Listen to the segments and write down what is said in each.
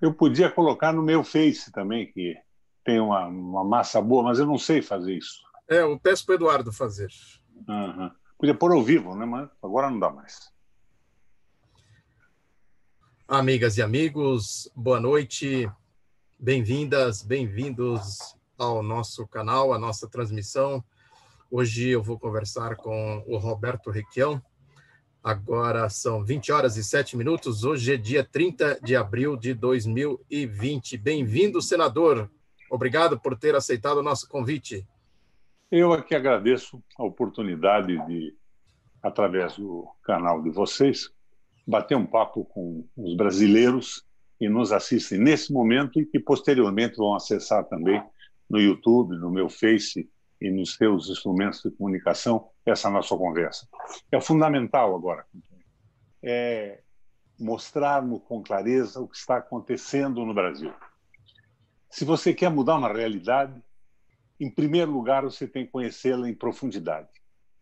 Eu podia colocar no meu Face também, que tem uma, uma massa boa, mas eu não sei fazer isso. É, eu peço para o Eduardo fazer. Uhum. Podia pôr ao vivo, né? mas agora não dá mais. Amigas e amigos, boa noite. Bem-vindas, bem-vindos ao nosso canal, à nossa transmissão. Hoje eu vou conversar com o Roberto Requião. Agora são 20 horas e 7 minutos. Hoje é dia 30 de abril de 2020. Bem-vindo, senador. Obrigado por ter aceitado o nosso convite. Eu aqui agradeço a oportunidade de, através do canal de vocês, bater um papo com os brasileiros que nos assistem nesse momento e que posteriormente vão acessar também no YouTube, no meu Face e nos seus instrumentos de comunicação essa nossa conversa. É fundamental agora é mostrarmos com clareza o que está acontecendo no Brasil. Se você quer mudar uma realidade, em primeiro lugar você tem que conhecê-la em profundidade.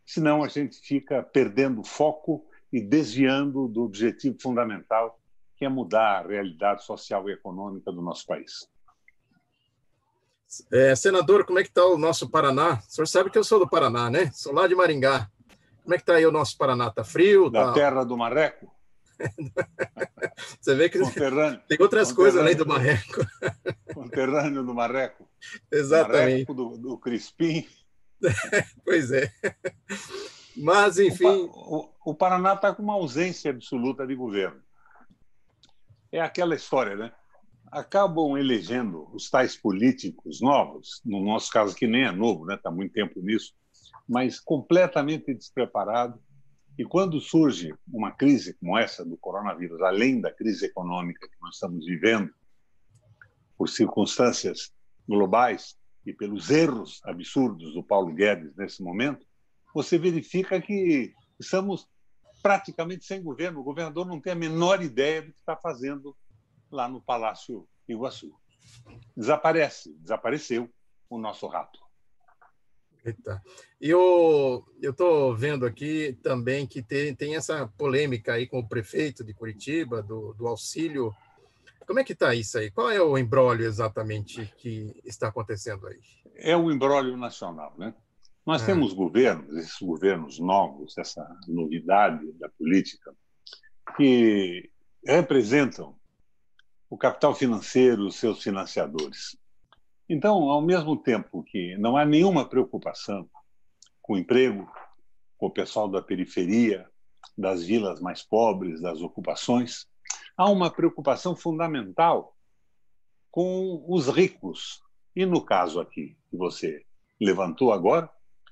Senão a gente fica perdendo foco e desviando do objetivo fundamental, que é mudar a realidade social e econômica do nosso país. É, senador, como é que está o nosso Paraná? O senhor sabe que eu sou do Paraná, né? Sou lá de Maringá. Como é que está aí o nosso Paraná? Está frio? Da tá... terra do marreco? Você vê que tem outras coisas além do marreco. Conterrâneo do marreco. Exatamente. Marreco do, do Crispim. pois é. Mas, enfim. O, o, o Paraná está com uma ausência absoluta de governo. É aquela história, né? Acabam elegendo os tais políticos novos, no nosso caso, que nem é novo, né? Está muito tempo nisso, mas completamente despreparado. E quando surge uma crise como essa do coronavírus, além da crise econômica que nós estamos vivendo, por circunstâncias globais e pelos erros absurdos do Paulo Guedes nesse momento, você verifica que estamos praticamente sem governo. O governador não tem a menor ideia do que está fazendo lá no Palácio Iguaçu. Desaparece, desapareceu o nosso rato. Eita. E eu estou vendo aqui também que tem, tem essa polêmica aí com o prefeito de Curitiba, do, do auxílio. Como é que está isso aí? Qual é o embrólio exatamente que está acontecendo aí? É o embrólio nacional, né? Nós é. temos governos, esses governos novos, essa novidade da política, que representam o capital financeiro, os seus financiadores. Então, ao mesmo tempo que não há nenhuma preocupação com o emprego, com o pessoal da periferia, das vilas mais pobres, das ocupações, há uma preocupação fundamental com os ricos. E no caso aqui que você levantou agora,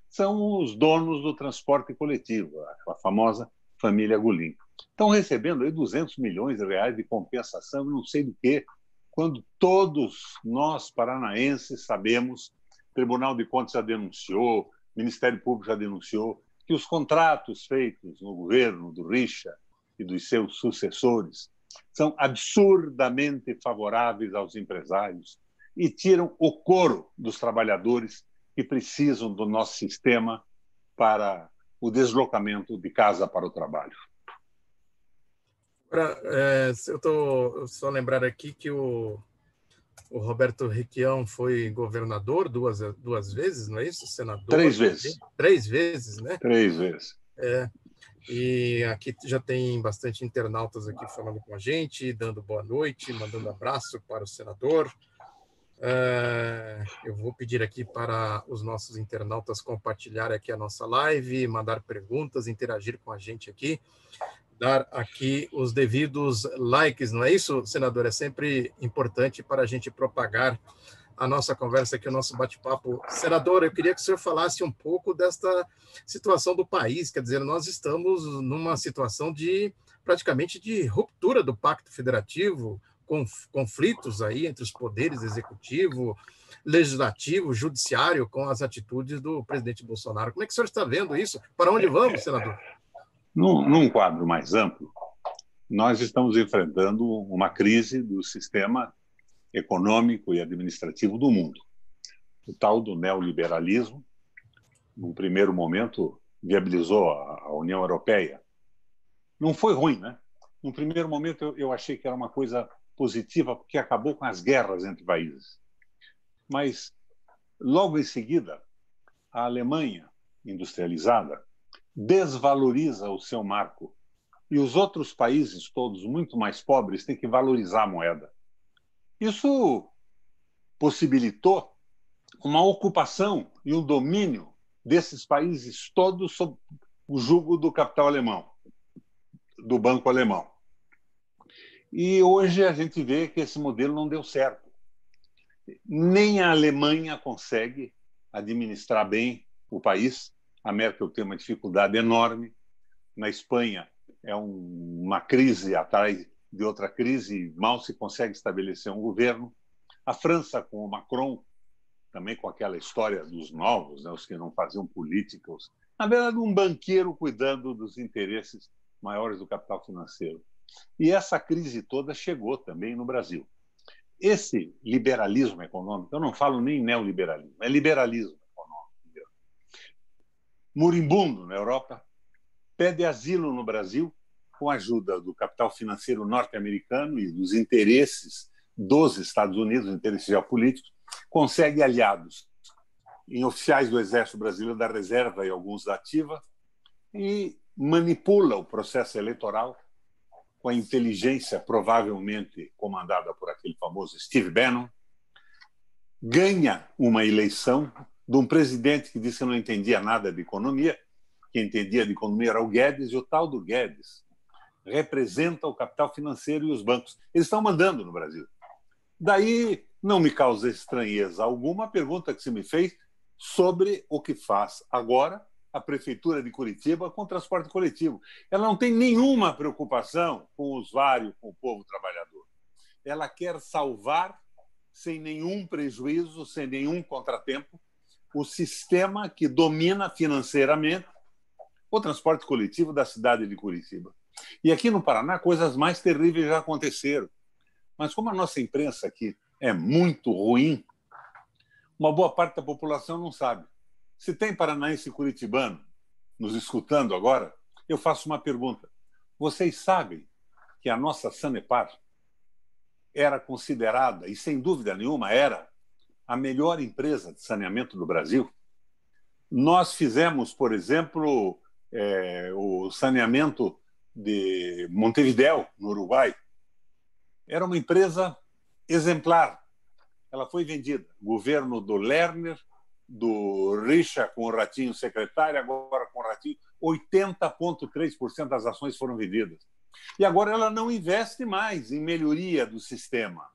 são os donos do transporte coletivo, aquela famosa família Gulim. Estão recebendo aí 200 milhões de reais de compensação, não sei do que, quando todos nós paranaenses sabemos, o Tribunal de Contas já denunciou, o Ministério Público já denunciou, que os contratos feitos no governo do Richa e dos seus sucessores são absurdamente favoráveis aos empresários e tiram o coro dos trabalhadores que precisam do nosso sistema para o deslocamento de casa para o trabalho. Pra, é, eu estou só lembrar aqui que o, o Roberto Requião foi governador duas, duas vezes, não é isso? Senador? Três vezes. Três vezes, né? Três vezes. É. E aqui já tem bastante internautas aqui falando com a gente, dando boa noite, mandando abraço para o senador. É, eu vou pedir aqui para os nossos internautas compartilhar aqui a nossa live, mandar perguntas, interagir com a gente aqui, dar aqui os devidos likes, não é isso, senador? É sempre importante para a gente propagar a nossa conversa aqui, o nosso bate-papo. Senador, eu queria que o senhor falasse um pouco desta situação do país, quer dizer, nós estamos numa situação de praticamente de ruptura do pacto federativo, conflitos aí entre os poderes executivo, legislativo, judiciário, com as atitudes do presidente Bolsonaro. Como é que o senhor está vendo isso? Para onde vamos, senador? Num, num quadro mais amplo, nós estamos enfrentando uma crise do sistema econômico e administrativo do mundo. O tal do neoliberalismo, num primeiro momento, viabilizou a União Europeia. Não foi ruim, né? No primeiro momento, eu, eu achei que era uma coisa positiva porque acabou com as guerras entre países. Mas, logo em seguida, a Alemanha industrializada desvaloriza o seu marco. E os outros países, todos muito mais pobres, têm que valorizar a moeda. Isso possibilitou uma ocupação e um domínio desses países todos sob o jugo do capital alemão, do banco alemão. E hoje a gente vê que esse modelo não deu certo. Nem a Alemanha consegue administrar bem o país. A Merkel tem uma dificuldade enorme. Na Espanha é um, uma crise atrás de outra crise, mal se consegue estabelecer um governo. A França, com o Macron, também com aquela história dos novos, né, os que não faziam política, na verdade, um banqueiro cuidando dos interesses maiores do capital financeiro. E essa crise toda chegou também no Brasil. Esse liberalismo econômico, eu não falo nem neoliberalismo, é liberalismo econômico. Muribundo na Europa, pede asilo no Brasil com a ajuda do capital financeiro norte-americano e dos interesses dos Estados Unidos, interesses geopolíticos, consegue aliados em oficiais do Exército Brasileiro da Reserva e alguns da Ativa e manipula o processo eleitoral com a inteligência provavelmente comandada por aquele famoso Steve Bannon, ganha uma eleição de um presidente que disse que não entendia nada de economia, que entendia de economia era o Guedes, e o tal do Guedes representa o capital financeiro e os bancos. Eles estão mandando no Brasil. Daí não me causa estranheza alguma a pergunta que se me fez sobre o que faz agora a Prefeitura de Curitiba com o transporte coletivo. Ela não tem nenhuma preocupação com o usuário, com o povo trabalhador. Ela quer salvar, sem nenhum prejuízo, sem nenhum contratempo, o sistema que domina financeiramente o transporte coletivo da cidade de Curitiba. E aqui no Paraná, coisas mais terríveis já aconteceram. Mas como a nossa imprensa aqui é muito ruim, uma boa parte da população não sabe. Se tem paranaense curitibano nos escutando agora, eu faço uma pergunta. Vocês sabem que a nossa Sanepar era considerada, e sem dúvida nenhuma era, a melhor empresa de saneamento do Brasil? Nós fizemos, por exemplo, é, o saneamento de Montevideo, no Uruguai. Era uma empresa exemplar. Ela foi vendida. Governo do Lerner do Richa com o Ratinho secretário, agora com o Ratinho, 80,3% das ações foram vendidas. E agora ela não investe mais em melhoria do sistema,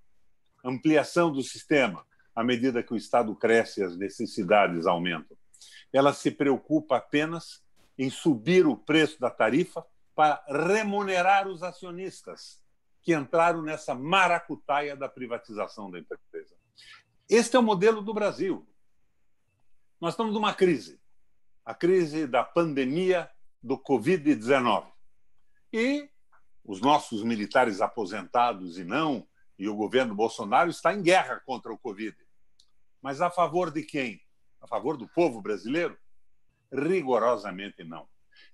ampliação do sistema, à medida que o Estado cresce e as necessidades aumentam. Ela se preocupa apenas em subir o preço da tarifa para remunerar os acionistas que entraram nessa maracutaia da privatização da empresa. Este é o modelo do Brasil. Nós estamos numa crise, a crise da pandemia do Covid-19. E os nossos militares aposentados e não, e o governo Bolsonaro está em guerra contra o Covid. Mas a favor de quem? A favor do povo brasileiro? Rigorosamente não.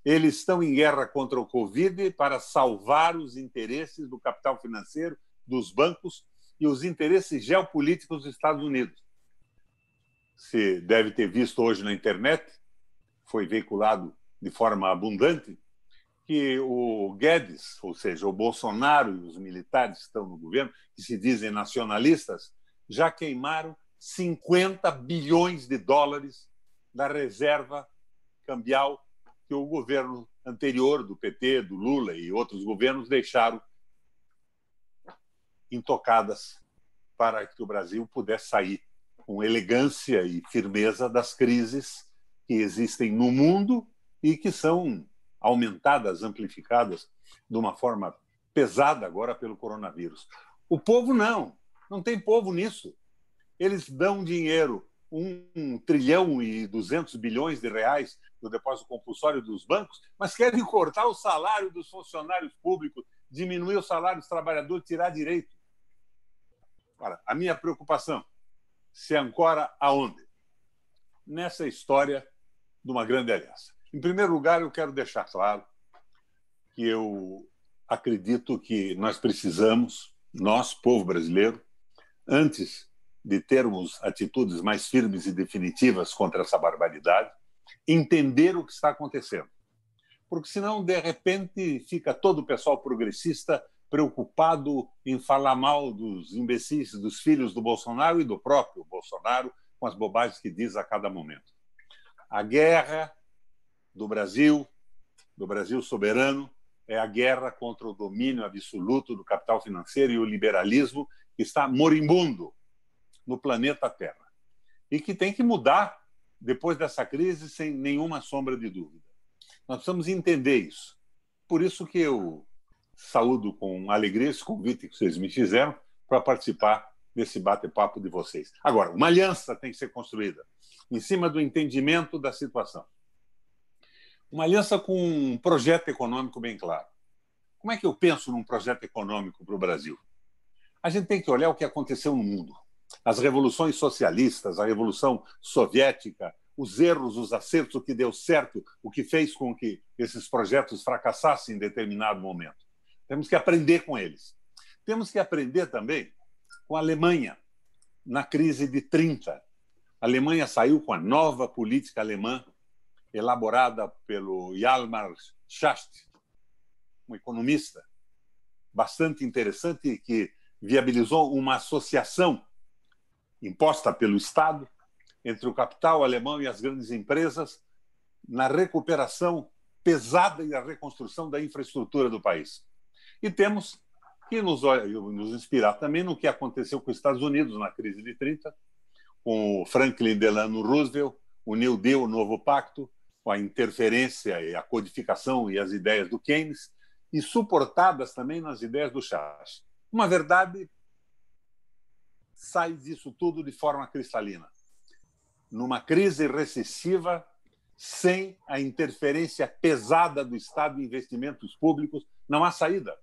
Eles estão em guerra contra o Covid para salvar os interesses do capital financeiro, dos bancos e os interesses geopolíticos dos Estados Unidos você deve ter visto hoje na internet, foi veiculado de forma abundante, que o Guedes, ou seja, o Bolsonaro e os militares que estão no governo, que se dizem nacionalistas, já queimaram 50 bilhões de dólares da reserva cambial que o governo anterior do PT, do Lula e outros governos deixaram intocadas para que o Brasil pudesse sair com elegância e firmeza das crises que existem no mundo e que são aumentadas, amplificadas de uma forma pesada agora pelo coronavírus. O povo não, não tem povo nisso. Eles dão dinheiro, um trilhão e duzentos bilhões de reais do depósito compulsório dos bancos, mas querem cortar o salário dos funcionários públicos, diminuir o salário dos trabalhadores, tirar direito. Ora, a minha preocupação se ancora aonde? Nessa história de uma grande aliança. Em primeiro lugar, eu quero deixar claro que eu acredito que nós precisamos nós, povo brasileiro, antes de termos atitudes mais firmes e definitivas contra essa barbaridade, entender o que está acontecendo. Porque senão, de repente, fica todo o pessoal progressista preocupado em falar mal dos imbecis, dos filhos do Bolsonaro e do próprio Bolsonaro, com as bobagens que diz a cada momento. A guerra do Brasil, do Brasil soberano, é a guerra contra o domínio absoluto do capital financeiro e o liberalismo que está moribundo no planeta Terra e que tem que mudar depois dessa crise sem nenhuma sombra de dúvida. Nós precisamos entender isso. Por isso que eu saúdo com alegria esse convite que vocês me fizeram para participar desse bate-papo de vocês. Agora, uma aliança tem que ser construída em cima do entendimento da situação. Uma aliança com um projeto econômico bem claro. Como é que eu penso num projeto econômico para o Brasil? A gente tem que olhar o que aconteceu no mundo. As revoluções socialistas, a revolução soviética, os erros, os acertos, o que deu certo, o que fez com que esses projetos fracassassem em determinado momento. Temos que aprender com eles. Temos que aprender também com a Alemanha, na crise de 30. A Alemanha saiu com a nova política alemã, elaborada pelo Hjalmar Schacht, um economista bastante interessante que viabilizou uma associação imposta pelo Estado entre o capital alemão e as grandes empresas na recuperação pesada e a reconstrução da infraestrutura do país. E temos que nos, nos inspirar também no que aconteceu com os Estados Unidos na crise de 30, com o Franklin Delano Roosevelt, o New Deal, o novo pacto, com a interferência e a codificação e as ideias do Keynes, e suportadas também nas ideias do Chas. Uma verdade sai disso tudo de forma cristalina. Numa crise recessiva, sem a interferência pesada do Estado em investimentos públicos, não há saída.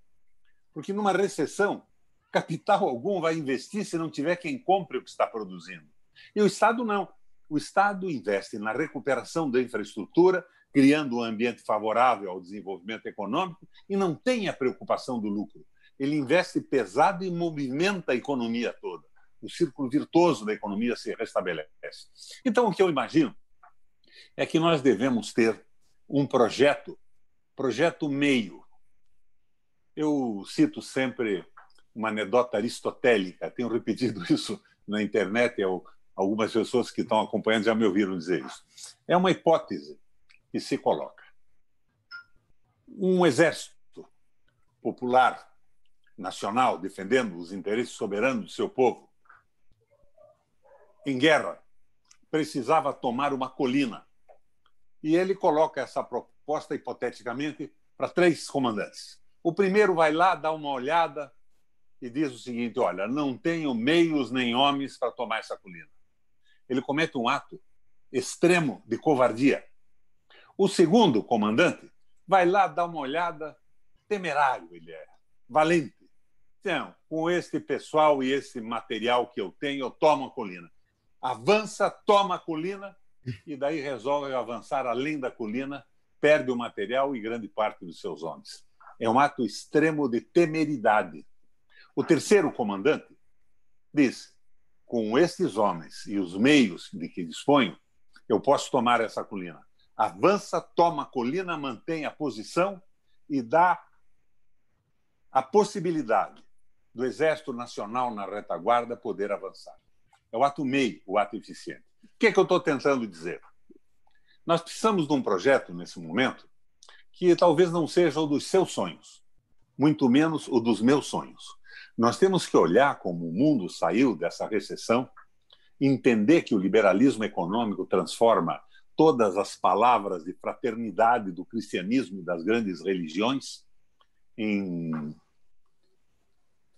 Porque numa recessão, capital algum vai investir se não tiver quem compre o que está produzindo. E o Estado não. O Estado investe na recuperação da infraestrutura, criando um ambiente favorável ao desenvolvimento econômico e não tem a preocupação do lucro. Ele investe pesado e movimenta a economia toda. O círculo virtuoso da economia se restabelece. Então, o que eu imagino é que nós devemos ter um projeto, projeto meio, eu cito sempre uma anedota aristotélica, tenho repetido isso na internet, algumas pessoas que estão acompanhando já me ouviram dizer isso. É uma hipótese que se coloca. Um exército popular, nacional, defendendo os interesses soberanos do seu povo, em guerra, precisava tomar uma colina. E ele coloca essa proposta, hipoteticamente, para três comandantes. O primeiro vai lá, dá uma olhada e diz o seguinte: olha, não tenho meios nem homens para tomar essa colina. Ele comete um ato extremo de covardia. O segundo comandante vai lá dar uma olhada, temerário ele é, valente. Então, com este pessoal e esse material que eu tenho, eu tomo a colina. Avança, toma a colina e daí resolve avançar além da colina, perde o material e grande parte dos seus homens é um ato extremo de temeridade. O terceiro comandante diz: com estes homens e os meios de que disponho, eu posso tomar essa colina. Avança, toma a colina, mantém a posição e dá a possibilidade do Exército Nacional na retaguarda poder avançar. É o ato meio, o ato eficiente. O que, é que eu estou tentando dizer? Nós precisamos de um projeto, nesse momento, que talvez não seja o dos seus sonhos, muito menos o dos meus sonhos. Nós temos que olhar como o mundo saiu dessa recessão, entender que o liberalismo econômico transforma todas as palavras de fraternidade do cristianismo e das grandes religiões em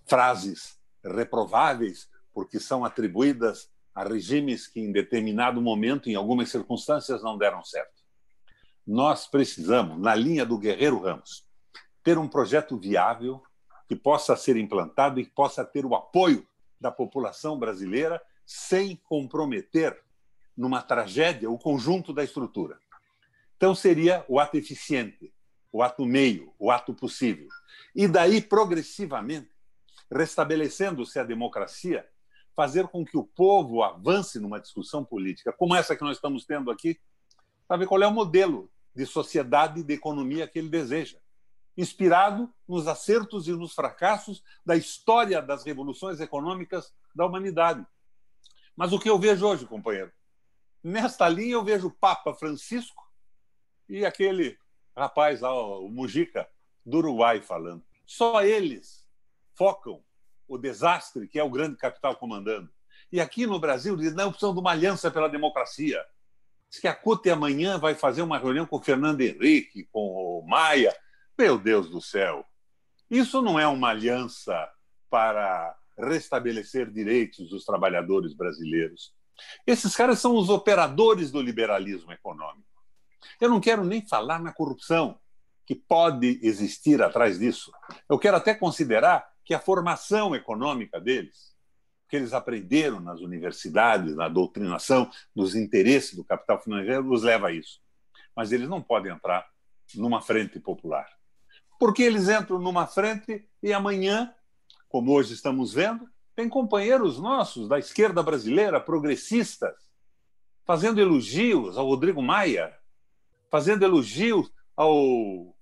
frases reprováveis, porque são atribuídas a regimes que, em determinado momento, em algumas circunstâncias, não deram certo nós precisamos, na linha do Guerreiro Ramos, ter um projeto viável que possa ser implantado e que possa ter o apoio da população brasileira sem comprometer numa tragédia o conjunto da estrutura. Então seria o ato eficiente, o ato meio, o ato possível. E daí progressivamente restabelecendo-se a democracia, fazer com que o povo avance numa discussão política, como essa que nós estamos tendo aqui, para ver qual é o modelo de sociedade e de economia que ele deseja, inspirado nos acertos e nos fracassos da história das revoluções econômicas da humanidade. Mas o que eu vejo hoje, companheiro? Nesta linha eu vejo o Papa Francisco e aquele rapaz lá, o Mujica, do Uruguai, falando. Só eles focam o desastre que é o grande capital comandando. E aqui no Brasil diz, não, precisamos de uma aliança pela democracia. Diz que a CUT amanhã vai fazer uma reunião com o Fernando Henrique, com o Maia. Meu Deus do céu! Isso não é uma aliança para restabelecer direitos dos trabalhadores brasileiros. Esses caras são os operadores do liberalismo econômico. Eu não quero nem falar na corrupção que pode existir atrás disso. Eu quero até considerar que a formação econômica deles, que eles aprenderam nas universidades, na doutrinação, dos interesses do capital financeiro, os leva a isso. Mas eles não podem entrar numa frente popular. Porque eles entram numa frente e amanhã, como hoje estamos vendo, tem companheiros nossos da esquerda brasileira, progressistas, fazendo elogios ao Rodrigo Maia, fazendo elogios ao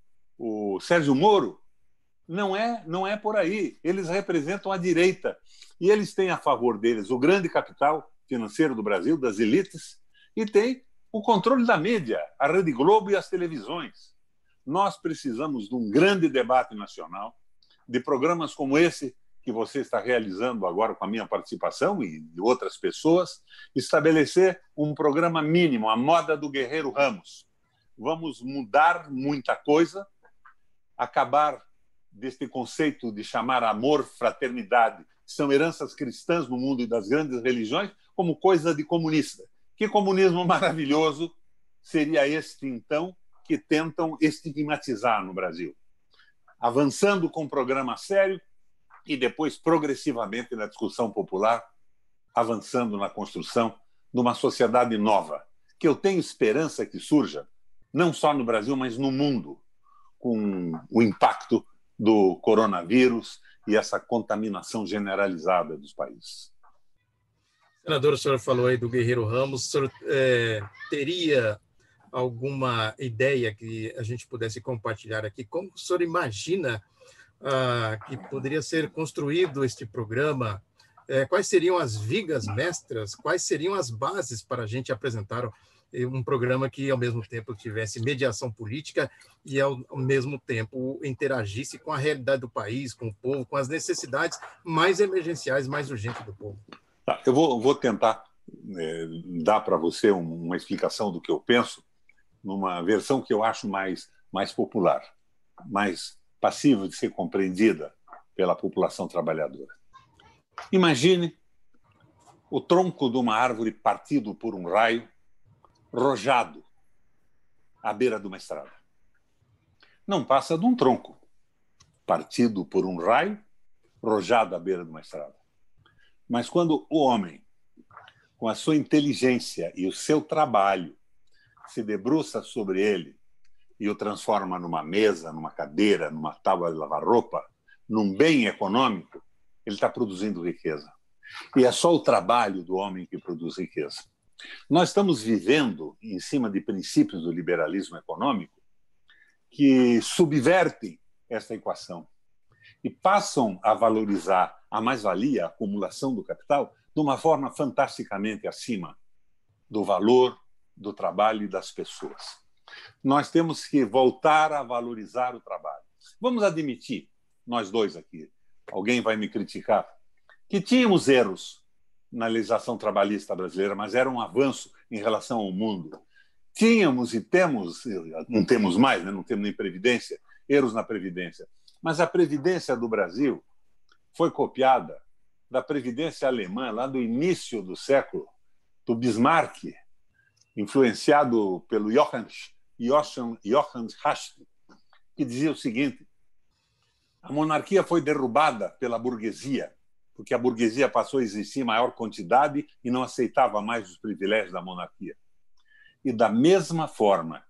Sérgio Moro, não é, não é por aí. Eles representam a direita e eles têm a favor deles o grande capital financeiro do Brasil, das elites, e tem o controle da mídia, a Rede Globo e as televisões. Nós precisamos de um grande debate nacional, de programas como esse que você está realizando agora com a minha participação e de outras pessoas, estabelecer um programa mínimo, a moda do Guerreiro Ramos. Vamos mudar muita coisa, acabar deste conceito de chamar amor, fraternidade, que são heranças cristãs no mundo e das grandes religiões, como coisa de comunista. Que comunismo maravilhoso seria este, então, que tentam estigmatizar no Brasil? Avançando com um programa sério e depois, progressivamente, na discussão popular, avançando na construção de uma sociedade nova, que eu tenho esperança que surja, não só no Brasil, mas no mundo, com o impacto do coronavírus e essa contaminação generalizada dos países. Senador, o senhor falou aí do Guerreiro Ramos, o senhor é, teria alguma ideia que a gente pudesse compartilhar aqui? Como o senhor imagina ah, que poderia ser construído este programa? É, quais seriam as vigas mestras? Quais seriam as bases para a gente apresentar um programa que, ao mesmo tempo, tivesse mediação política e, ao, mesmo tempo, interagisse com a realidade do país, com o povo, com as necessidades mais emergenciais, mais urgentes do povo. Tá, eu vou, vou tentar é, dar para você uma explicação do que eu penso, numa versão que eu acho mais, mais popular, mais passível de ser compreendida pela população trabalhadora. Imagine o tronco de uma árvore partido por um raio rojado à beira de uma estrada. Não passa de um tronco, partido por um raio, rojado à beira de uma estrada. Mas quando o homem, com a sua inteligência e o seu trabalho, se debruça sobre ele e o transforma numa mesa, numa cadeira, numa tábua de lavar roupa, num bem econômico, ele está produzindo riqueza. E é só o trabalho do homem que produz riqueza. Nós estamos vivendo em cima de princípios do liberalismo econômico que subvertem essa equação e passam a valorizar a mais-valia, a acumulação do capital, de uma forma fantasticamente acima do valor do trabalho e das pessoas. Nós temos que voltar a valorizar o trabalho. Vamos admitir, nós dois aqui, alguém vai me criticar, que tínhamos erros na legislação trabalhista brasileira, mas era um avanço em relação ao mundo. Tínhamos e temos, não temos mais, né? não temos nem previdência, erros na previdência. Mas a previdência do Brasil foi copiada da previdência alemã lá do início do século, do Bismarck, influenciado pelo Johann, Johann, Johann Haste, que dizia o seguinte: a monarquia foi derrubada pela burguesia porque a burguesia passou a existir em maior quantidade e não aceitava mais os privilégios da monarquia. E da mesma forma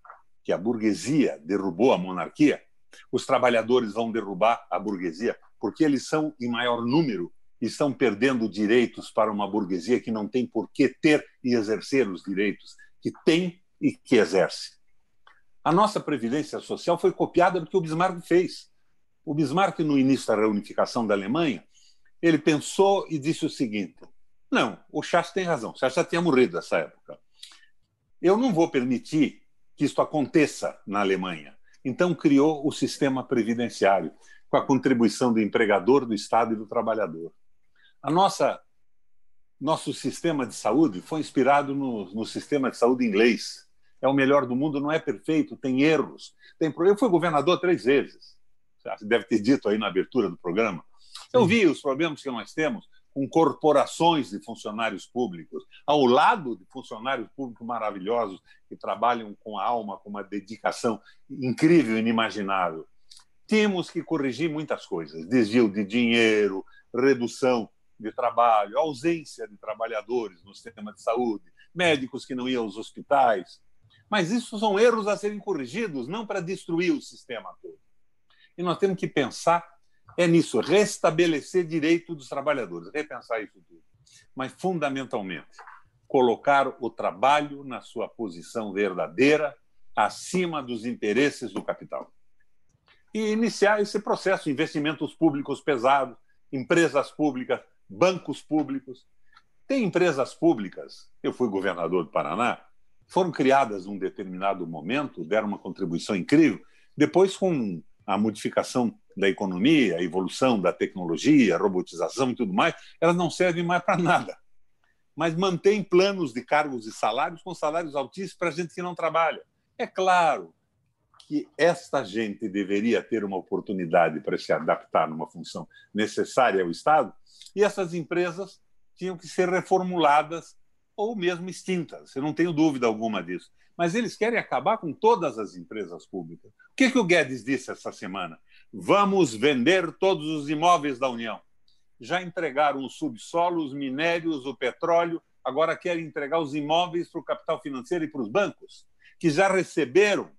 que a burguesia derrubou a monarquia, os trabalhadores vão derrubar a burguesia porque eles são em maior número e estão perdendo direitos para uma burguesia que não tem por que ter e exercer os direitos que tem e que exerce. A nossa previdência social foi copiada do que o Bismarck fez. O Bismarck, no início da reunificação da Alemanha, ele pensou e disse o seguinte: não, o Chas tem razão, o Chas já tinha morrido nessa época. Eu não vou permitir que isto aconteça na Alemanha. Então criou o sistema previdenciário, com a contribuição do empregador, do Estado e do trabalhador. A nossa nosso sistema de saúde foi inspirado no, no, sistema de saúde inglês. É o melhor do mundo, não é perfeito, tem erros. Tem, eu fui governador três vezes. Você deve ter dito aí na abertura do programa. Eu vi os problemas que nós temos com corporações de funcionários públicos, ao lado de funcionários públicos maravilhosos que trabalham com a alma, com uma dedicação incrível, inimaginável. Temos que corrigir muitas coisas: desvio de dinheiro, redução de trabalho, ausência de trabalhadores no sistema de saúde, médicos que não iam aos hospitais. Mas isso são erros a serem corrigidos, não para destruir o sistema todo. E nós temos que pensar é nisso, restabelecer direito dos trabalhadores, repensar isso tudo. Mas, fundamentalmente, colocar o trabalho na sua posição verdadeira, acima dos interesses do capital. E iniciar esse processo, investimentos públicos pesados, empresas públicas, bancos públicos. Tem empresas públicas, eu fui governador do Paraná, foram criadas num determinado momento, deram uma contribuição incrível, depois com a modificação da economia, a evolução da tecnologia, a robotização e tudo mais, elas não servem mais para nada. Mas mantém planos de cargos e salários com salários altíssimos para gente que não trabalha. É claro que esta gente deveria ter uma oportunidade para se adaptar numa função necessária ao Estado, e essas empresas tinham que ser reformuladas ou mesmo extintas. Eu não tenho dúvida alguma disso. Mas eles querem acabar com todas as empresas públicas. O que, que o Guedes disse essa semana? Vamos vender todos os imóveis da União. Já entregaram os subsolos, os minérios, o petróleo, agora querem entregar os imóveis para o capital financeiro e para os bancos, que já receberam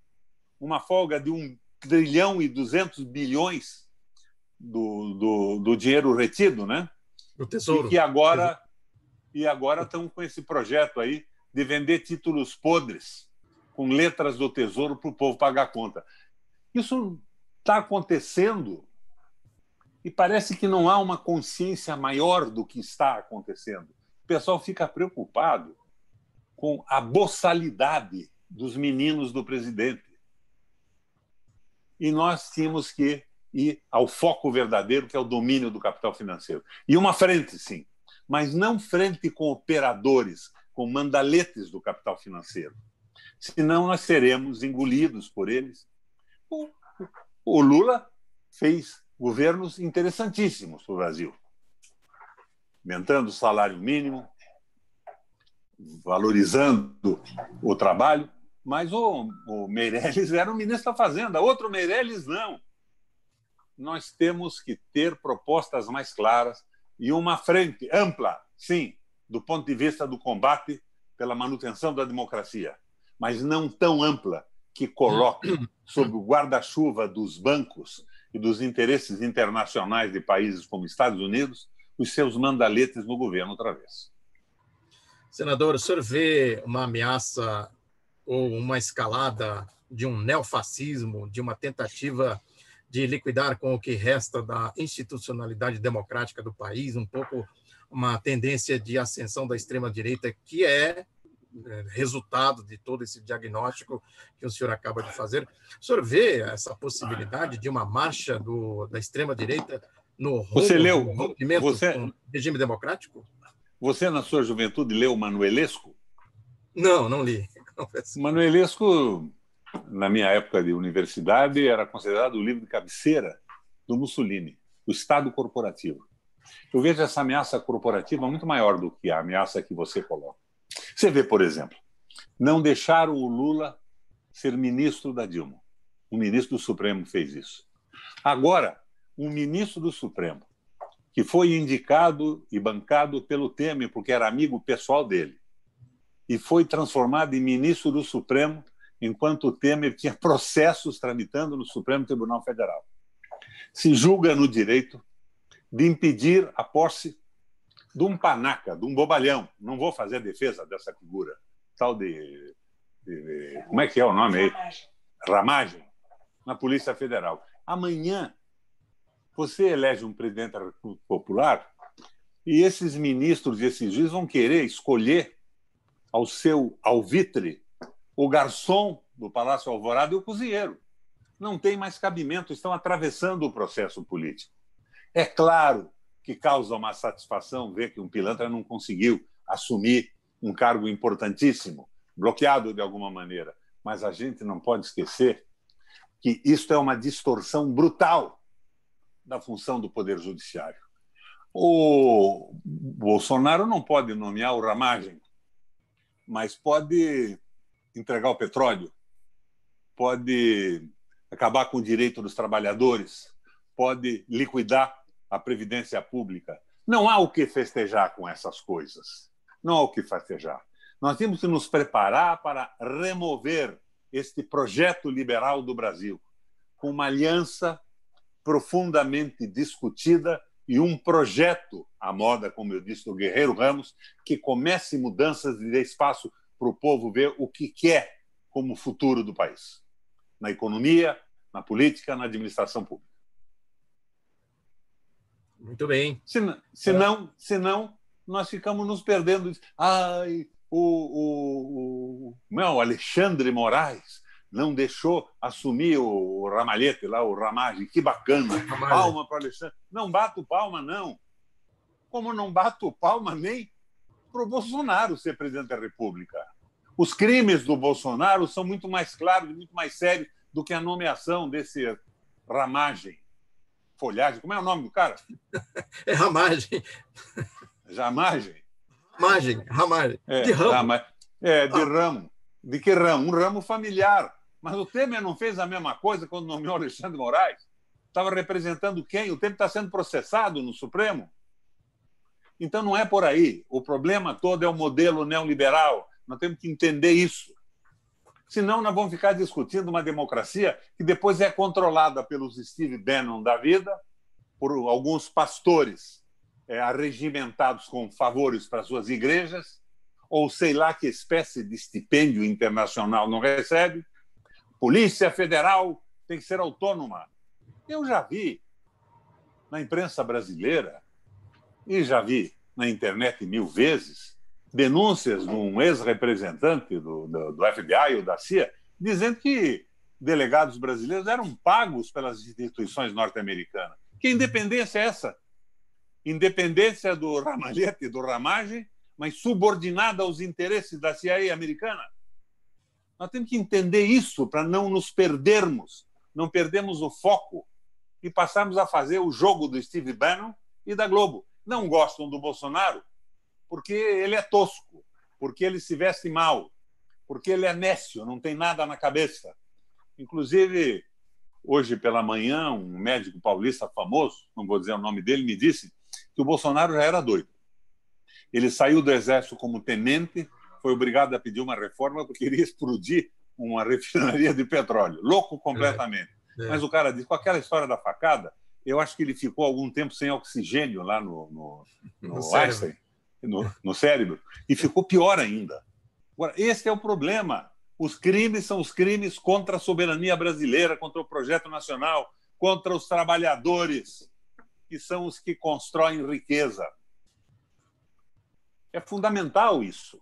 uma folga de 1 trilhão e 200 bilhões do, do, do dinheiro retido, né? Do Tesouro. E que agora, e agora estão com esse projeto aí de vender títulos podres com letras do Tesouro para o povo pagar conta. Isso está acontecendo e parece que não há uma consciência maior do que está acontecendo. O pessoal fica preocupado com a boçalidade dos meninos do presidente. E nós tínhamos que ir ao foco verdadeiro, que é o domínio do capital financeiro. E uma frente, sim, mas não frente com operadores, com mandaletes do capital financeiro. Senão nós seremos engolidos por eles o Lula fez governos interessantíssimos para o Brasil, aumentando o salário mínimo, valorizando o trabalho, mas o, o Meirelles era o ministro da Fazenda, outro Meirelles não. Nós temos que ter propostas mais claras e uma frente ampla, sim, do ponto de vista do combate pela manutenção da democracia, mas não tão ampla que coloque sob o guarda-chuva dos bancos e dos interesses internacionais de países como Estados Unidos os seus mandaletes no governo outra vez. Senador, o senhor vê uma ameaça ou uma escalada de um neofascismo, de uma tentativa de liquidar com o que resta da institucionalidade democrática do país, um pouco uma tendência de ascensão da extrema-direita, que é resultado de todo esse diagnóstico que o senhor acaba de fazer. O senhor vê essa possibilidade de uma marcha do, da extrema-direita no você leu, rompimento você, com regime democrático? Você, na sua juventude, leu Manuelesco? Não, não li. Manuelesco, na minha época de universidade, era considerado o livro de cabeceira do Mussolini, o Estado Corporativo. Eu vejo essa ameaça corporativa muito maior do que a ameaça que você coloca. Você vê, por exemplo, não deixaram o Lula ser ministro da Dilma. O ministro do Supremo fez isso. Agora, um ministro do Supremo, que foi indicado e bancado pelo Temer, porque era amigo pessoal dele, e foi transformado em ministro do Supremo, enquanto o Temer tinha processos tramitando no Supremo Tribunal Federal. Se julga no direito de impedir a posse de um panaca, de um bobalhão. Não vou fazer a defesa dessa figura, tal de, de como é que é o nome aí? Ramagem, na Polícia Federal. Amanhã você elege um presidente da República Popular e esses ministros e esses juízes vão querer escolher ao seu alvitre o garçom do Palácio Alvorada e o cozinheiro. Não tem mais cabimento, estão atravessando o processo político. É claro que causa uma satisfação ver que um pilantra não conseguiu assumir um cargo importantíssimo, bloqueado de alguma maneira. Mas a gente não pode esquecer que isto é uma distorção brutal da função do Poder Judiciário. O Bolsonaro não pode nomear o Ramagem, mas pode entregar o petróleo, pode acabar com o direito dos trabalhadores, pode liquidar a previdência pública. Não há o que festejar com essas coisas. Não há o que festejar. Nós temos que nos preparar para remover este projeto liberal do Brasil, com uma aliança profundamente discutida e um projeto à moda, como eu disse, do Guerreiro Ramos, que comece mudanças e dê espaço para o povo ver o que quer como futuro do país, na economia, na política, na administração pública. Muito bem. Se, se, não, se não, nós ficamos nos perdendo. Ai, o, o, o, não, Alexandre Moraes não deixou assumir o, o Ramalhete lá, o Ramagem. Que bacana. Palma para Alexandre. Não bato palma, não. Como não bato palma nem para o Bolsonaro ser presidente da República. Os crimes do Bolsonaro são muito mais claros, muito mais sérios do que a nomeação desse Ramagem folhagem. Como é o nome do cara? É ramagem. Jamagem? Ramagem, ramagem. É, de ramo. Rama, é, de ah. ramo. De que ramo? Um ramo familiar. Mas o Temer não fez a mesma coisa quando nomeou Alexandre Moraes? Estava representando quem? O Temer está sendo processado no Supremo. Então não é por aí. O problema todo é o modelo neoliberal. Nós temos que entender isso. Senão, nós vamos ficar discutindo uma democracia que depois é controlada pelos Steve Bannon da vida, por alguns pastores é, arregimentados com favores para suas igrejas, ou sei lá que espécie de estipêndio internacional não recebe. Polícia Federal tem que ser autônoma. Eu já vi na imprensa brasileira e já vi na internet mil vezes denúncias de um ex-representante do, do, do, FBI ou da CIA dizendo que delegados brasileiros eram pagos pelas instituições norte-americanas. Que independência é essa? Independência do ramalhete, do ramagem, mas subordinada aos interesses da CIA americana? Nós temos que entender isso para não nos perdermos, não perdermos o foco e passarmos a fazer o jogo do Steve Bannon e da Globo. Não gostam do Bolsonaro? Porque ele é tosco, porque ele se veste mal, porque ele é nécio, não tem nada na cabeça. Inclusive, hoje pela manhã, um médico paulista famoso, não vou dizer o nome dele, me disse que o Bolsonaro já era doido. Ele saiu do exército como tenente, foi obrigado a pedir uma reforma porque queria explodir uma refinaria de petróleo. Louco completamente. É, é. Mas o cara disse, com aquela história da facada, eu acho que ele ficou algum tempo sem oxigênio lá no, no, no, no Einstein no, no cérebro e ficou pior ainda. Agora, esse é o problema. Os crimes são os crimes contra a soberania brasileira, contra o projeto nacional, contra os trabalhadores, que são os que constroem riqueza. É fundamental isso.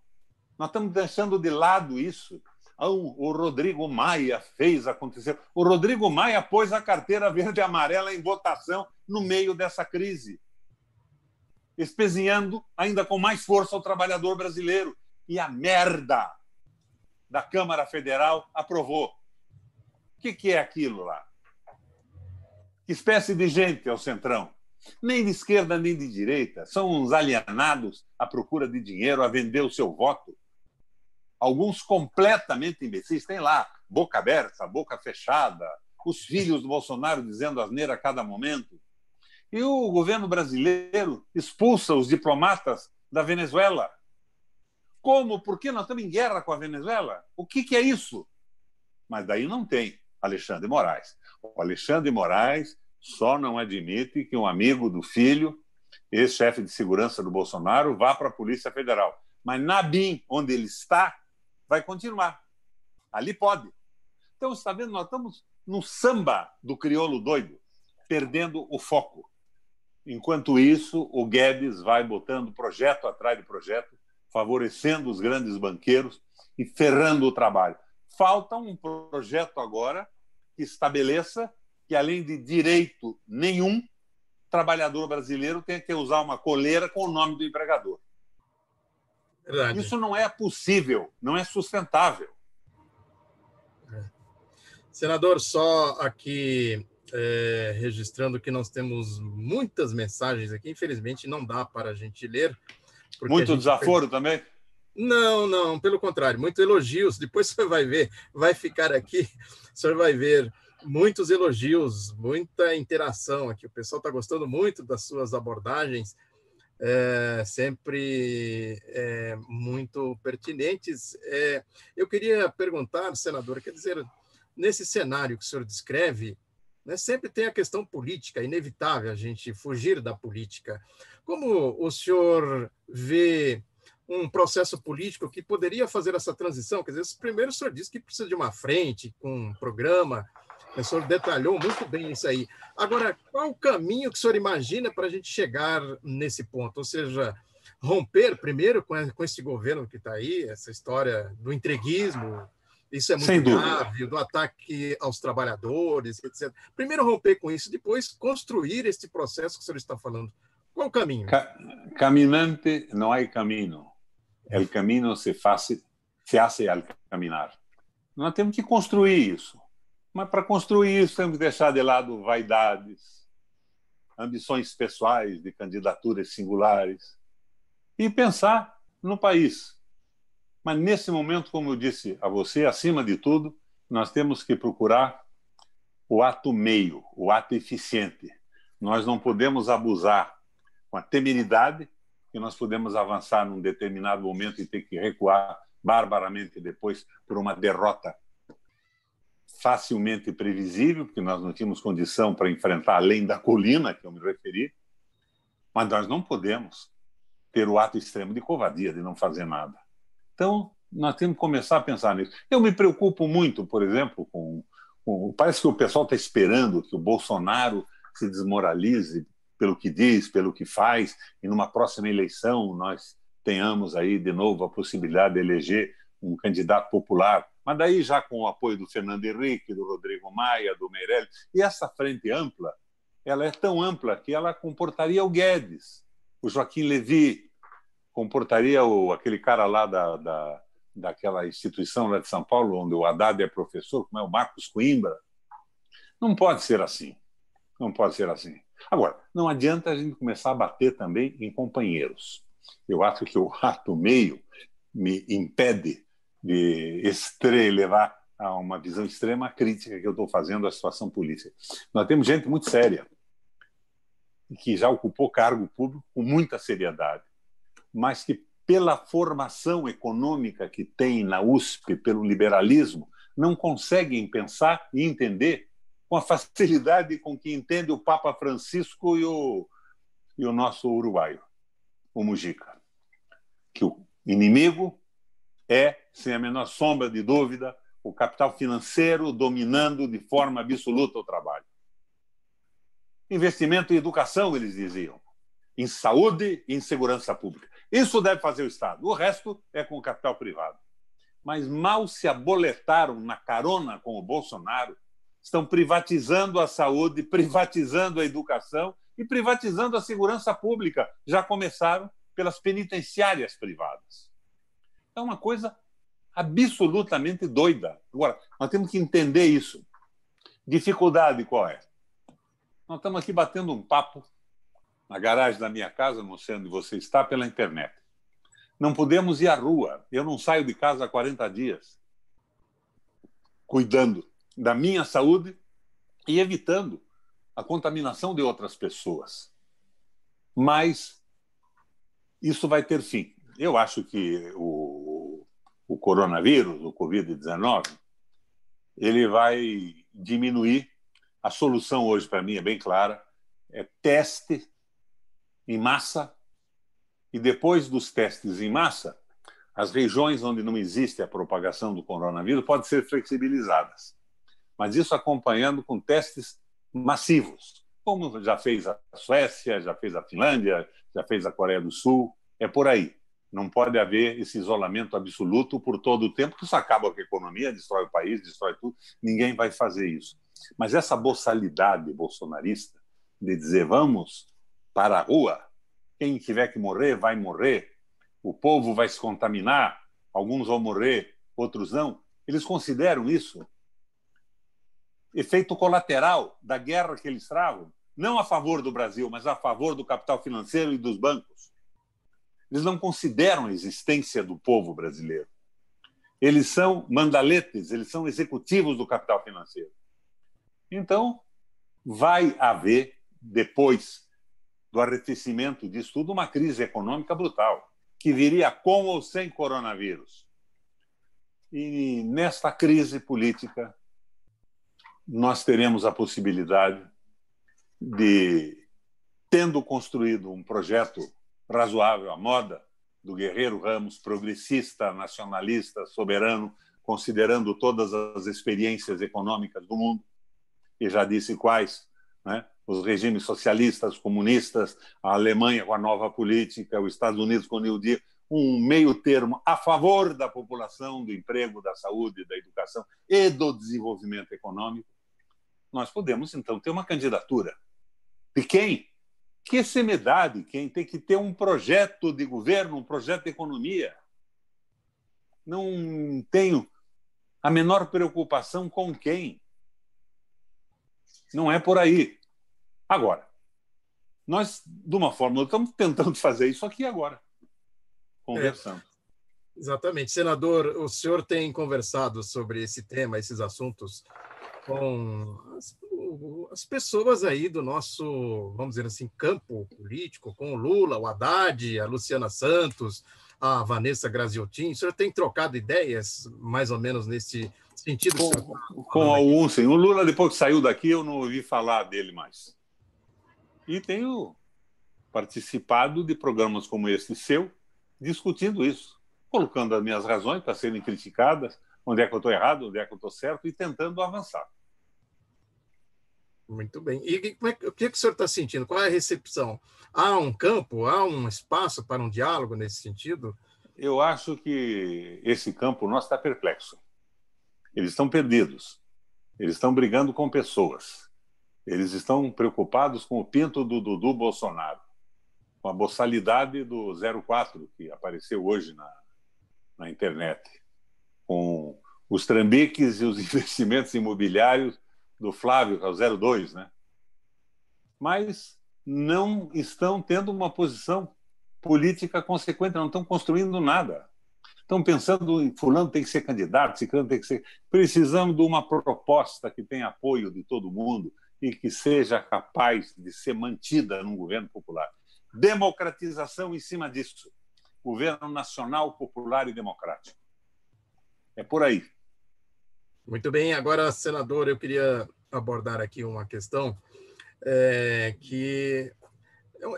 Nós estamos deixando de lado isso. Ah, o Rodrigo Maia fez acontecer. O Rodrigo Maia pôs a carteira verde e amarela em votação no meio dessa crise espezinhando ainda com mais força o trabalhador brasileiro. E a merda da Câmara Federal aprovou. O que, que é aquilo lá? Que espécie de gente é o Centrão? Nem de esquerda nem de direita. São uns alienados à procura de dinheiro, a vender o seu voto. Alguns completamente imbecis. Tem lá, boca aberta, boca fechada, os filhos do Bolsonaro dizendo asneira a cada momento. E o governo brasileiro expulsa os diplomatas da Venezuela. Como? Porque nós estamos em guerra com a Venezuela? O que, que é isso? Mas daí não tem Alexandre Moraes. O Alexandre Moraes só não admite que um amigo do filho, ex-chefe de segurança do Bolsonaro, vá para a Polícia Federal. Mas na BIM, onde ele está, vai continuar. Ali pode. Então, está vendo? Nós estamos no samba do crioulo doido, perdendo o foco. Enquanto isso, o Guedes vai botando projeto atrás de projeto, favorecendo os grandes banqueiros e ferrando o trabalho. Falta um projeto agora que estabeleça que, além de direito nenhum, trabalhador brasileiro tem que usar uma coleira com o nome do empregador. Verdade. Isso não é possível, não é sustentável. É. Senador, só aqui é, registrando que nós temos muitas mensagens aqui, infelizmente não dá para a gente ler. Muito desaforo também? Não, não, pelo contrário, muitos elogios. Depois você vai ver, vai ficar aqui, o senhor vai ver muitos elogios, muita interação aqui. O pessoal está gostando muito das suas abordagens, é, sempre é, muito pertinentes. É, eu queria perguntar, senador, quer dizer, nesse cenário que o senhor descreve, né, sempre tem a questão política, é inevitável a gente fugir da política. Como o senhor vê um processo político que poderia fazer essa transição? Quer dizer, primeiro o senhor disse que precisa de uma frente, com um programa, o senhor detalhou muito bem isso aí. Agora, qual o caminho que o senhor imagina para a gente chegar nesse ponto? Ou seja, romper primeiro com esse governo que está aí, essa história do entreguismo, isso é muito grave, do ataque aos trabalhadores, etc. Primeiro romper com isso, depois construir esse processo que o senhor está falando. Qual o caminho? Ca caminante não há caminho. O caminho se faz se hace al caminar. Nós temos que construir isso. Mas para construir isso, temos que deixar de lado vaidades, ambições pessoais de candidaturas singulares e pensar no país. Mas nesse momento, como eu disse a você, acima de tudo, nós temos que procurar o ato meio, o ato eficiente. Nós não podemos abusar com a temeridade que nós podemos avançar num determinado momento e ter que recuar barbaramente depois por uma derrota facilmente previsível, porque nós não tínhamos condição para enfrentar além da colina que eu me referi, mas nós não podemos ter o ato extremo de covardia, de não fazer nada. Então, nós temos que começar a pensar nisso. Eu me preocupo muito, por exemplo, com. com parece que o pessoal está esperando que o Bolsonaro se desmoralize pelo que diz, pelo que faz, e numa próxima eleição nós tenhamos aí de novo a possibilidade de eleger um candidato popular mas daí já com o apoio do Fernando Henrique, do Rodrigo Maia, do Meirelles. E essa frente ampla, ela é tão ampla que ela comportaria o Guedes, o Joaquim Levy, comportaria o, aquele cara lá da, da, daquela instituição lá de São Paulo, onde o Haddad é professor, como é o Marcos Coimbra. Não pode ser assim. Não pode ser assim. Agora, não adianta a gente começar a bater também em companheiros. Eu acho que o ato meio me impede de estre, levar a uma visão extrema crítica que eu estou fazendo da situação política. Nós temos gente muito séria, que já ocupou cargo público com muita seriedade, mas que, pela formação econômica que tem na USP, pelo liberalismo, não conseguem pensar e entender com a facilidade com que entende o Papa Francisco e o, e o nosso uruguaio, o Mujica. Que o inimigo é, sem a menor sombra de dúvida, o capital financeiro dominando de forma absoluta o trabalho. Investimento em educação, eles diziam, em saúde e em segurança pública. Isso deve fazer o Estado. O resto é com o capital privado. Mas mal se aboletaram na carona com o Bolsonaro, estão privatizando a saúde, privatizando a educação e privatizando a segurança pública. Já começaram pelas penitenciárias privadas. É uma coisa absolutamente doida. Agora, nós temos que entender isso. Dificuldade qual é? Nós estamos aqui batendo um papo na garagem da minha casa, não sei onde você está, pela internet. Não podemos ir à rua. Eu não saio de casa há 40 dias, cuidando da minha saúde e evitando a contaminação de outras pessoas. Mas isso vai ter fim. Eu acho que o o coronavírus, o Covid-19, ele vai diminuir a solução hoje, para mim, é bem clara: é teste em massa, e depois dos testes em massa, as regiões onde não existe a propagação do coronavírus podem ser flexibilizadas. Mas isso acompanhando com testes massivos, como já fez a Suécia, já fez a Finlândia, já fez a Coreia do Sul. É por aí. Não pode haver esse isolamento absoluto por todo o tempo, que isso acaba com a economia, destrói o país, destrói tudo. Ninguém vai fazer isso. Mas essa boçalidade bolsonarista de dizer vamos para a rua, quem tiver que morrer vai morrer, o povo vai se contaminar, alguns vão morrer, outros não. Eles consideram isso efeito colateral da guerra que eles travam, não a favor do Brasil, mas a favor do capital financeiro e dos bancos. Eles não consideram a existência do povo brasileiro. Eles são mandaletes, eles são executivos do capital financeiro. Então, vai haver, depois do arrefecimento disso tudo, uma crise econômica brutal, que viria com ou sem coronavírus. E nesta crise política, nós teremos a possibilidade de, tendo construído um projeto razoável à moda do Guerreiro Ramos, progressista, nacionalista, soberano, considerando todas as experiências econômicas do mundo, e já disse quais, né? Os regimes socialistas, comunistas, a Alemanha com a nova política, os Estados Unidos com o New Deal, um meio termo a favor da população, do emprego, da saúde, da educação e do desenvolvimento econômico, nós podemos então ter uma candidatura. De quem? Que semidade, quem tem que ter um projeto de governo, um projeto de economia. Não tenho a menor preocupação com quem. Não é por aí. Agora, nós, de uma forma, estamos tentando fazer isso aqui agora, conversando. É. Exatamente. Senador, o senhor tem conversado sobre esse tema, esses assuntos, com as, as, pessoas aí do nosso, vamos dizer assim, campo político, com o Lula, o Haddad, a Luciana Santos, a Vanessa Graziotin. O senhor tem trocado ideias, mais ou menos nesse sentido? Com, com alguns, sim. O Lula, depois que saiu daqui, eu não ouvi falar dele mais. E tenho participado de programas como esse seu, discutindo isso, colocando as minhas razões para serem criticadas, onde é que eu estou errado, onde é que eu estou certo, e tentando avançar. Muito bem. E é, o que, é que o senhor está sentindo? Qual é a recepção? Há um campo, há um espaço para um diálogo nesse sentido? Eu acho que esse campo nosso está perplexo. Eles estão perdidos. Eles estão brigando com pessoas. Eles estão preocupados com o pinto do Dudu Bolsonaro, com a boçalidade do 04 que apareceu hoje na, na internet, com os trambiques e os investimentos imobiliários do Flávio, que é o 02, né? Mas não estão tendo uma posição política consequente, não estão construindo nada. Estão pensando em fulano tem que ser candidato, ciclano tem que ser. Precisamos de uma proposta que tenha apoio de todo mundo, e que seja capaz de ser mantida num governo popular. Democratização em cima disso. Governo nacional, popular e democrático. É por aí. Muito bem. Agora, senador, eu queria abordar aqui uma questão é, que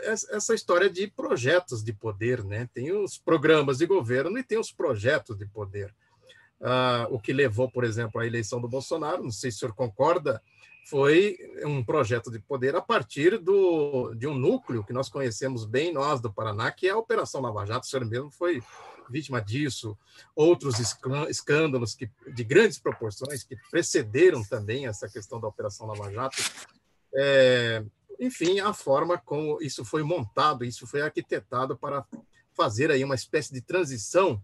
essa história de projetos de poder, né? Tem os programas de governo e tem os projetos de poder. Ah, o que levou, por exemplo, à eleição do Bolsonaro, não sei se o senhor concorda, foi um projeto de poder a partir do, de um núcleo que nós conhecemos bem, nós do Paraná, que é a Operação Lava Jato. O senhor mesmo foi vítima disso. Outros escândalos que, de grandes proporções que precederam também essa questão da Operação Lava Jato. É, enfim, a forma como isso foi montado, isso foi arquitetado para fazer aí uma espécie de transição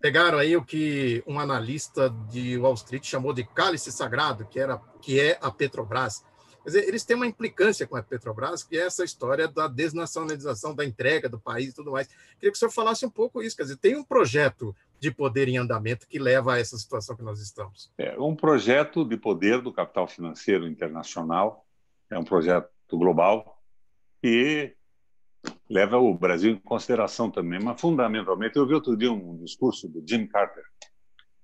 pegaram aí o que um analista de Wall Street chamou de cálice sagrado, que, era, que é a Petrobras. Quer dizer, eles têm uma implicância com a Petrobras, que é essa história da desnacionalização, da entrega do país e tudo mais. Queria que o senhor falasse um pouco isso. Quer dizer, tem um projeto de poder em andamento que leva a essa situação que nós estamos. É um projeto de poder do capital financeiro internacional, é um projeto global que leva o Brasil em consideração também, mas fundamentalmente, eu vi outro dia um discurso do Jim Carter,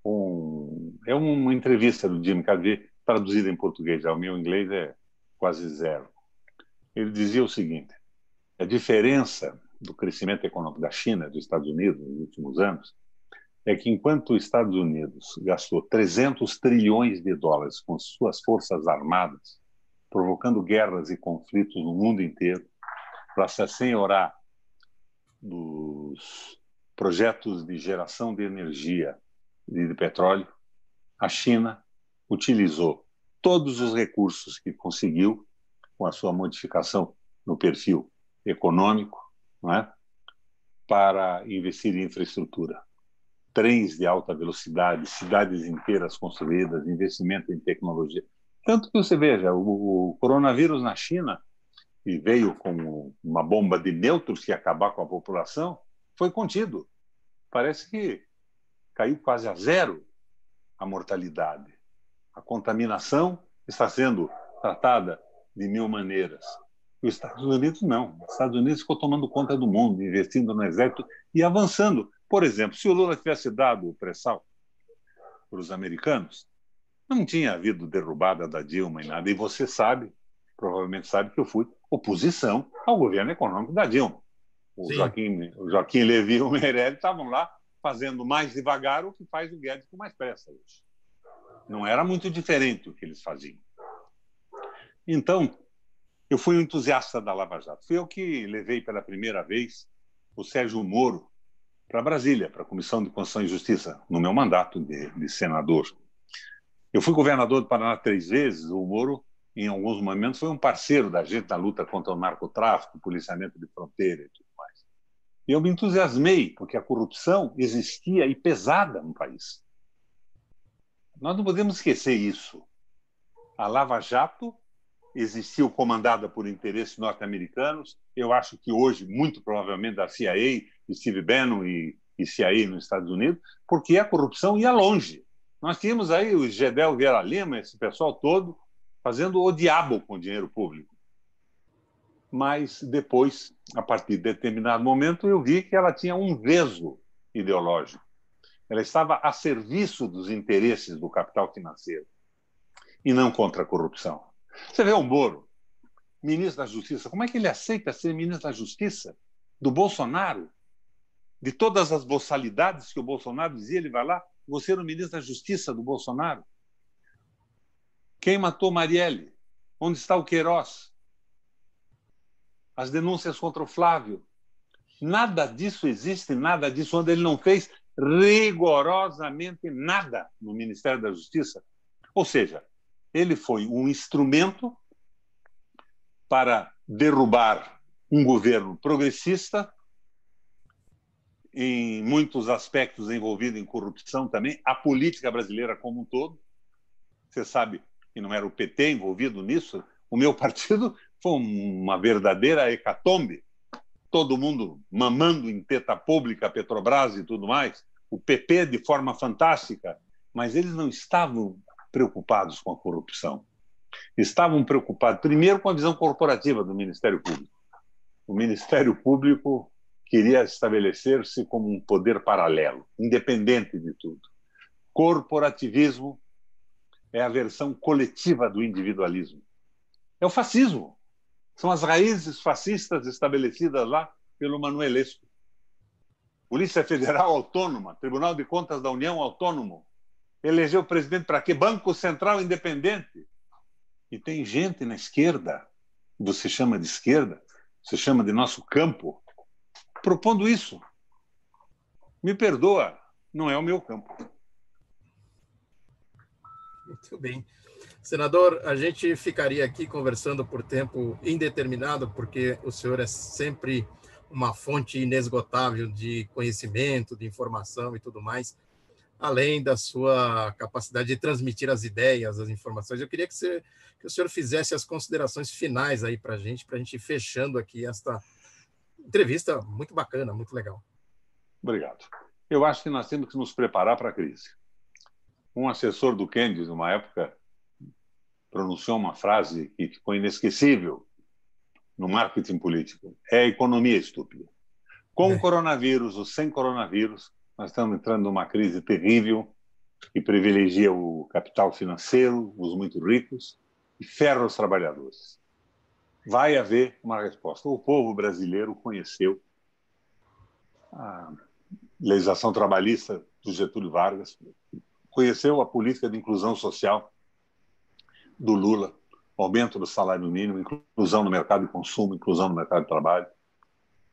um, é uma entrevista do Jim Carter, traduzido em português, o meu inglês é quase zero. Ele dizia o seguinte: a diferença do crescimento econômico da China, dos Estados Unidos, nos últimos anos, é que enquanto os Estados Unidos gastou 300 trilhões de dólares com suas forças armadas, provocando guerras e conflitos no mundo inteiro, para se assenhorar dos projetos de geração de energia e de petróleo, a China utilizou todos os recursos que conseguiu com a sua modificação no perfil econômico, é? para investir em infraestrutura. Trens de alta velocidade, cidades inteiras construídas, investimento em tecnologia. Tanto que você veja, o, o coronavírus na China, que veio como uma bomba de nêutrons que ia acabar com a população, foi contido. Parece que caiu quase a zero a mortalidade. A contaminação está sendo tratada de mil maneiras. Os Estados Unidos não. Os Estados Unidos ficou tomando conta do mundo, investindo no exército e avançando. Por exemplo, se o Lula tivesse dado o pré-sal para os americanos, não tinha havido derrubada da Dilma e nada. E você sabe, provavelmente sabe, que eu fui oposição ao governo econômico da Dilma. O Joaquim, o Joaquim Levi e o Meirelles estavam lá fazendo mais devagar o que faz o Guedes com mais pressa hoje. Não era muito diferente o que eles faziam. Então, eu fui um entusiasta da Lava Jato. Fui eu que levei pela primeira vez o Sérgio Moro para Brasília, para a Comissão de Constituição e Justiça, no meu mandato de, de senador. Eu fui governador do Paraná três vezes. O Moro, em alguns momentos, foi um parceiro da gente na luta contra o narcotráfico, policiamento de fronteira e tudo mais. E eu me entusiasmei, porque a corrupção existia e pesada no país. Nós não podemos esquecer isso. A Lava Jato existiu comandada por interesses norte-americanos. Eu acho que hoje, muito provavelmente, da CIA, Steve Bannon e, e CIA nos Estados Unidos, porque a corrupção ia longe. Nós tínhamos aí o Gedel Vieira Lima, esse pessoal todo, fazendo o diabo com o dinheiro público. Mas depois, a partir de determinado momento, eu vi que ela tinha um veso ideológico. Ela estava a serviço dos interesses do capital financeiro e não contra a corrupção. Você vê o Moro, ministro da Justiça, como é que ele aceita ser ministro da Justiça do Bolsonaro? De todas as boçalidades que o Bolsonaro dizia, ele vai lá, você era o ministro da Justiça do Bolsonaro. Quem matou Marielle? Onde está o Queiroz? As denúncias contra o Flávio. Nada disso existe, nada disso, onde ele não fez rigorosamente nada no Ministério da Justiça. Ou seja, ele foi um instrumento para derrubar um governo progressista, em muitos aspectos envolvido em corrupção também, a política brasileira como um todo. Você sabe que não era o PT envolvido nisso. O meu partido foi uma verdadeira hecatombe. Todo mundo mamando em teta pública, Petrobras e tudo mais. O PP de forma fantástica, mas eles não estavam preocupados com a corrupção. Estavam preocupados, primeiro, com a visão corporativa do Ministério Público. O Ministério Público queria estabelecer-se como um poder paralelo, independente de tudo. Corporativismo é a versão coletiva do individualismo. É o fascismo. São as raízes fascistas estabelecidas lá pelo Manuelesco. Polícia Federal Autônoma, Tribunal de Contas da União Autônomo, Elegeu presidente para quê? Banco Central Independente. E tem gente na esquerda, você chama de esquerda, você chama de nosso campo, propondo isso. Me perdoa, não é o meu campo. Muito bem. Senador, a gente ficaria aqui conversando por tempo indeterminado, porque o senhor é sempre uma fonte inesgotável de conhecimento, de informação e tudo mais além da sua capacidade de transmitir as ideias, as informações. Eu queria que, você, que o senhor fizesse as considerações finais aí para a gente, para a gente ir fechando aqui esta entrevista muito bacana, muito legal. Obrigado. Eu acho que nós temos que nos preparar para a crise. Um assessor do Kennedy, numa época, pronunciou uma frase que ficou inesquecível no marketing político: é a economia estúpida. Com é. coronavírus ou sem coronavírus, nós estamos entrando numa crise terrível que privilegia o capital financeiro, os muito ricos, e ferra os trabalhadores. Vai haver uma resposta. O povo brasileiro conheceu a legislação trabalhista do Getúlio Vargas, conheceu a política de inclusão social do Lula, aumento do salário mínimo, inclusão no mercado de consumo, inclusão no mercado de trabalho,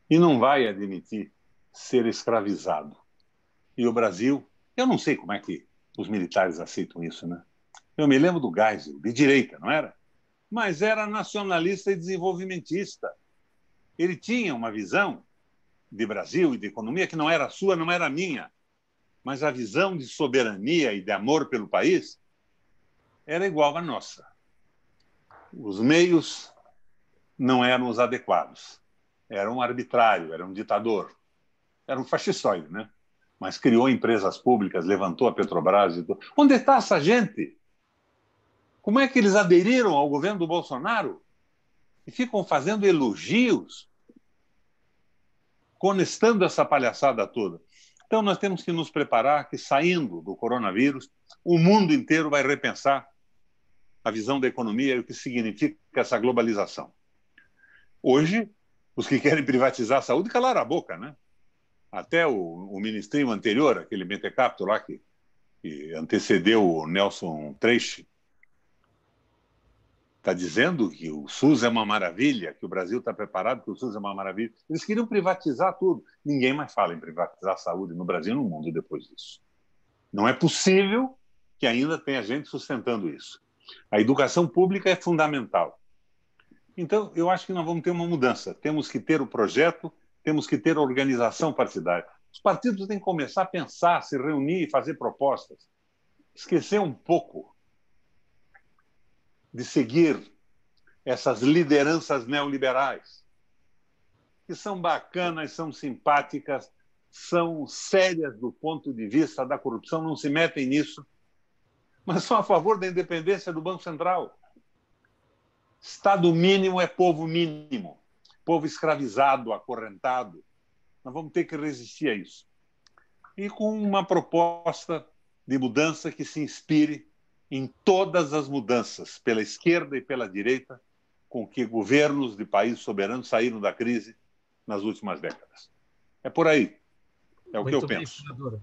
e não vai admitir ser escravizado. E o Brasil, eu não sei como é que os militares aceitam isso, né? Eu me lembro do Geisel, de direita, não era? Mas era nacionalista e desenvolvimentista. Ele tinha uma visão de Brasil e de economia que não era sua, não era minha. Mas a visão de soberania e de amor pelo país era igual à nossa. Os meios não eram os adequados. Era um arbitrário, era um ditador. Era um fascistoide, né? Mas criou empresas públicas, levantou a Petrobras. E tudo. Onde está essa gente? Como é que eles aderiram ao governo do Bolsonaro? E ficam fazendo elogios conestando essa palhaçada toda. Então, nós temos que nos preparar que, saindo do coronavírus, o mundo inteiro vai repensar a visão da economia e o que significa essa globalização. Hoje, os que querem privatizar a saúde calaram a boca, né? Até o, o ministrinho anterior, aquele Mentecapto lá que, que antecedeu o Nelson Treixe, está dizendo que o SUS é uma maravilha, que o Brasil está preparado, que o SUS é uma maravilha. Eles queriam privatizar tudo. Ninguém mais fala em privatizar a saúde no Brasil e no mundo depois disso. Não é possível que ainda tenha gente sustentando isso. A educação pública é fundamental. Então, eu acho que nós vamos ter uma mudança. Temos que ter o projeto, temos que ter a organização partidária. Os partidos têm que começar a pensar, se reunir e fazer propostas. Esquecer um pouco de seguir essas lideranças neoliberais, que são bacanas, são simpáticas, são sérias do ponto de vista da corrupção, não se metem nisso, mas são a favor da independência do Banco Central. Estado mínimo é povo mínimo, povo escravizado, acorrentado. Nós vamos ter que resistir a isso. E com uma proposta de mudança que se inspire em todas as mudanças, pela esquerda e pela direita, com que governos de países soberanos saíram da crise nas últimas décadas. É por aí. É o muito que eu bem, penso. Senadora.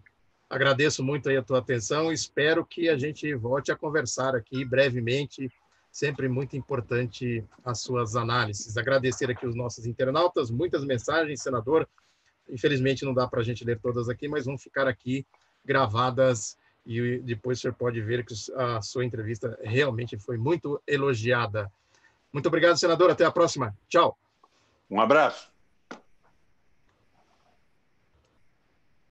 Agradeço muito aí a tua atenção. Espero que a gente volte a conversar aqui brevemente. Sempre muito importante as suas análises. Agradecer aqui os nossos internautas, muitas mensagens, senador. Infelizmente não dá para a gente ler todas aqui, mas vão ficar aqui gravadas e depois o senhor pode ver que a sua entrevista realmente foi muito elogiada. Muito obrigado, senador. Até a próxima. Tchau. Um abraço.